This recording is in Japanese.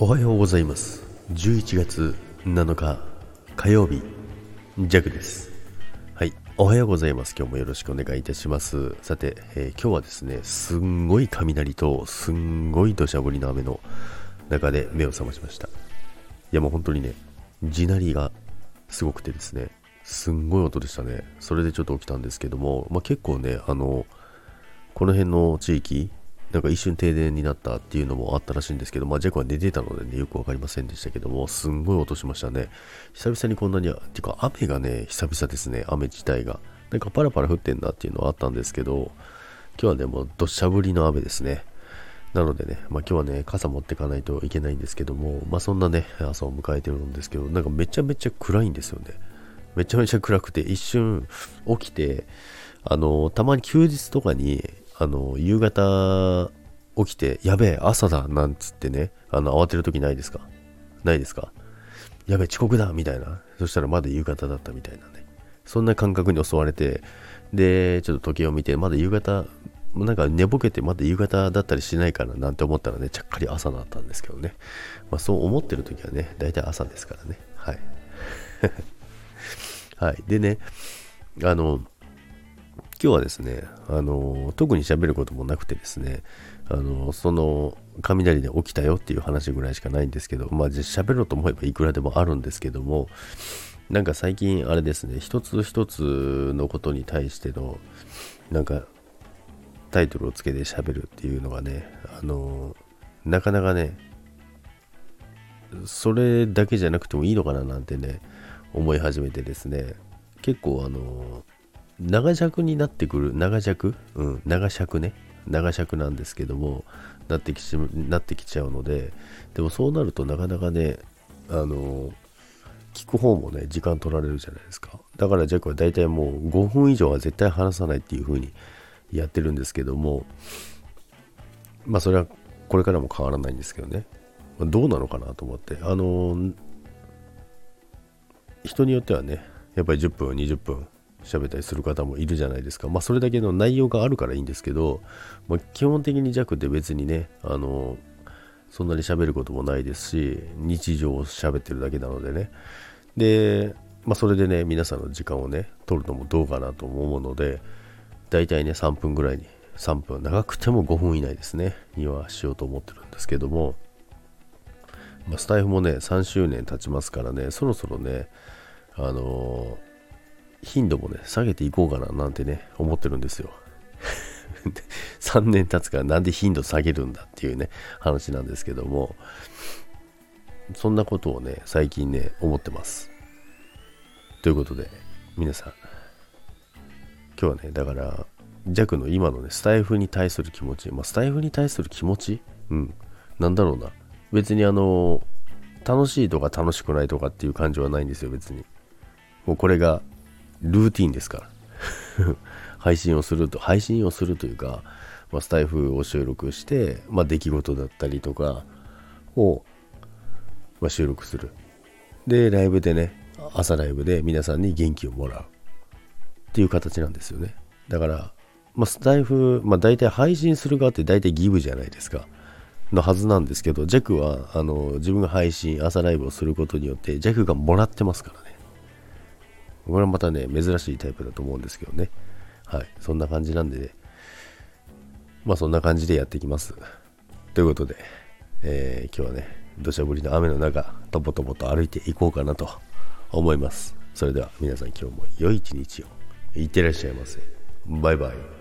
おはようございます。11月7日火曜日ジャクです。はいおはようございます。今日もよろしくお願いいたします。さて、えー、今日はですねすんごい雷とすんごい土砂降りの雨の中で目を覚ましました。いやもう本当にね地鳴りがすごくてですねすんごい音でしたね。それでちょっと起きたんですけども、まあ、結構ねあのこの辺の地域なんか一瞬停電になったっていうのもあったらしいんですけど、まあ、ジャックは寝てたのでね、よくわかりませんでしたけども、すんごい音しましたね。久々にこんなに、ていうか雨がね、久々ですね、雨自体が。なんかパラパラ降ってんなっていうのはあったんですけど、今日はね、もう土砂降りの雨ですね。なのでね、まあ、今日はね、傘持ってかないといけないんですけども、まあ、そんなね、朝を迎えてるんですけど、なんかめちゃめちゃ暗いんですよね。めちゃめちゃ暗くて、一瞬起きて、あの、たまに休日とかに、あの、夕方起きて、やべえ、朝だ、なんつってね、あの、慌てる時ないですか？ないですか？やべえ、遅刻だみたいな。そしたらまだ夕方だったみたいなね。そんな感覚に襲われて、で、ちょっと時計を見て、まだ夕方、なんか寝ぼけてまだ夕方だったりしないかななんて思ったらね、ちゃっかり朝だったんですけどね。まあそう思ってる時はね、大体朝ですからね。はい。はい。でね、あの、今日はですね、あの、特に喋ることもなくてですね、あの、その、雷で起きたよっていう話ぐらいしかないんですけど、まあ、喋ろうと思えばいくらでもあるんですけども、なんか最近あれですね、一つ一つのことに対しての、なんか、タイトルをつけて喋るっていうのがね、あの、なかなかね、それだけじゃなくてもいいのかななんてね、思い始めてですね、結構あの、長尺になってくる、長尺？うん、長尺ね。長尺なんですけども、なってきちなってきちゃうので、でもそうなるとなかなかね、あの、聞く方もね、時間取られるじゃないですか。だからジャックは大体もう5分以上は絶対話さないっていう風にやってるんですけども、まあそれはこれからも変わらないんですけどね。どうなのかなと思って。あの、人によってはね、やっぱり10分、20分喋ったりする方もいるじゃないですか。まあ、それだけの内容があるからいいんですけど、まあ、基本的に弱って別にね、あの、そんなに喋ることもないですし、日常を喋ってるだけなのでね。で、まあ、それでね、皆さんの時間をね、取るのもどうかなと思うので、大体ね、3分ぐらいに、3分、長くても5分以内ですね、にはしようと思ってるんですけども、まあ、スタイフもね、3周年経ちますからね、そろそろね、あの頻度もね、下げていこうかななんてね、思ってるんですよ。3年経つからなんで頻度下げるんだっていうね、話なんですけども、そんなことをね、最近ね、思ってます。ということで、皆さん、今日はね、だから、弱の今のね、スタイフに対する気持ち、まあ、スタイフに対する気持ちうん、なんだろうな。別にあの、楽しいとか楽しくないとかっていう感じはないんですよ、別に。もうこれがルーティンですから。配信をすると配信をするというか、まあ、スタイフを収録して、まあ、出来事だったりとかを、まあ、収録する。でライブでね朝ライブで皆さんに元気をもらう。っていう形なんですよね。だから、まあ、スタイフ、まあ、大体配信する側って大体ギブじゃないですか。のはずなんですけど、ジャックはあの自分が配信、朝ライブをすることによって、ジャックがもらってますからね。これはまたね、珍しいタイプだと思うんですけどね。はい。そんな感じなんでね。まあそんな感じでやっていきます。ということで、えー、今日はね、土砂降りの雨の中、とぼとぼと歩いていこうかなと思います。それでは皆さん今日も良い一日を。いってらっしゃいませ。バイバイ。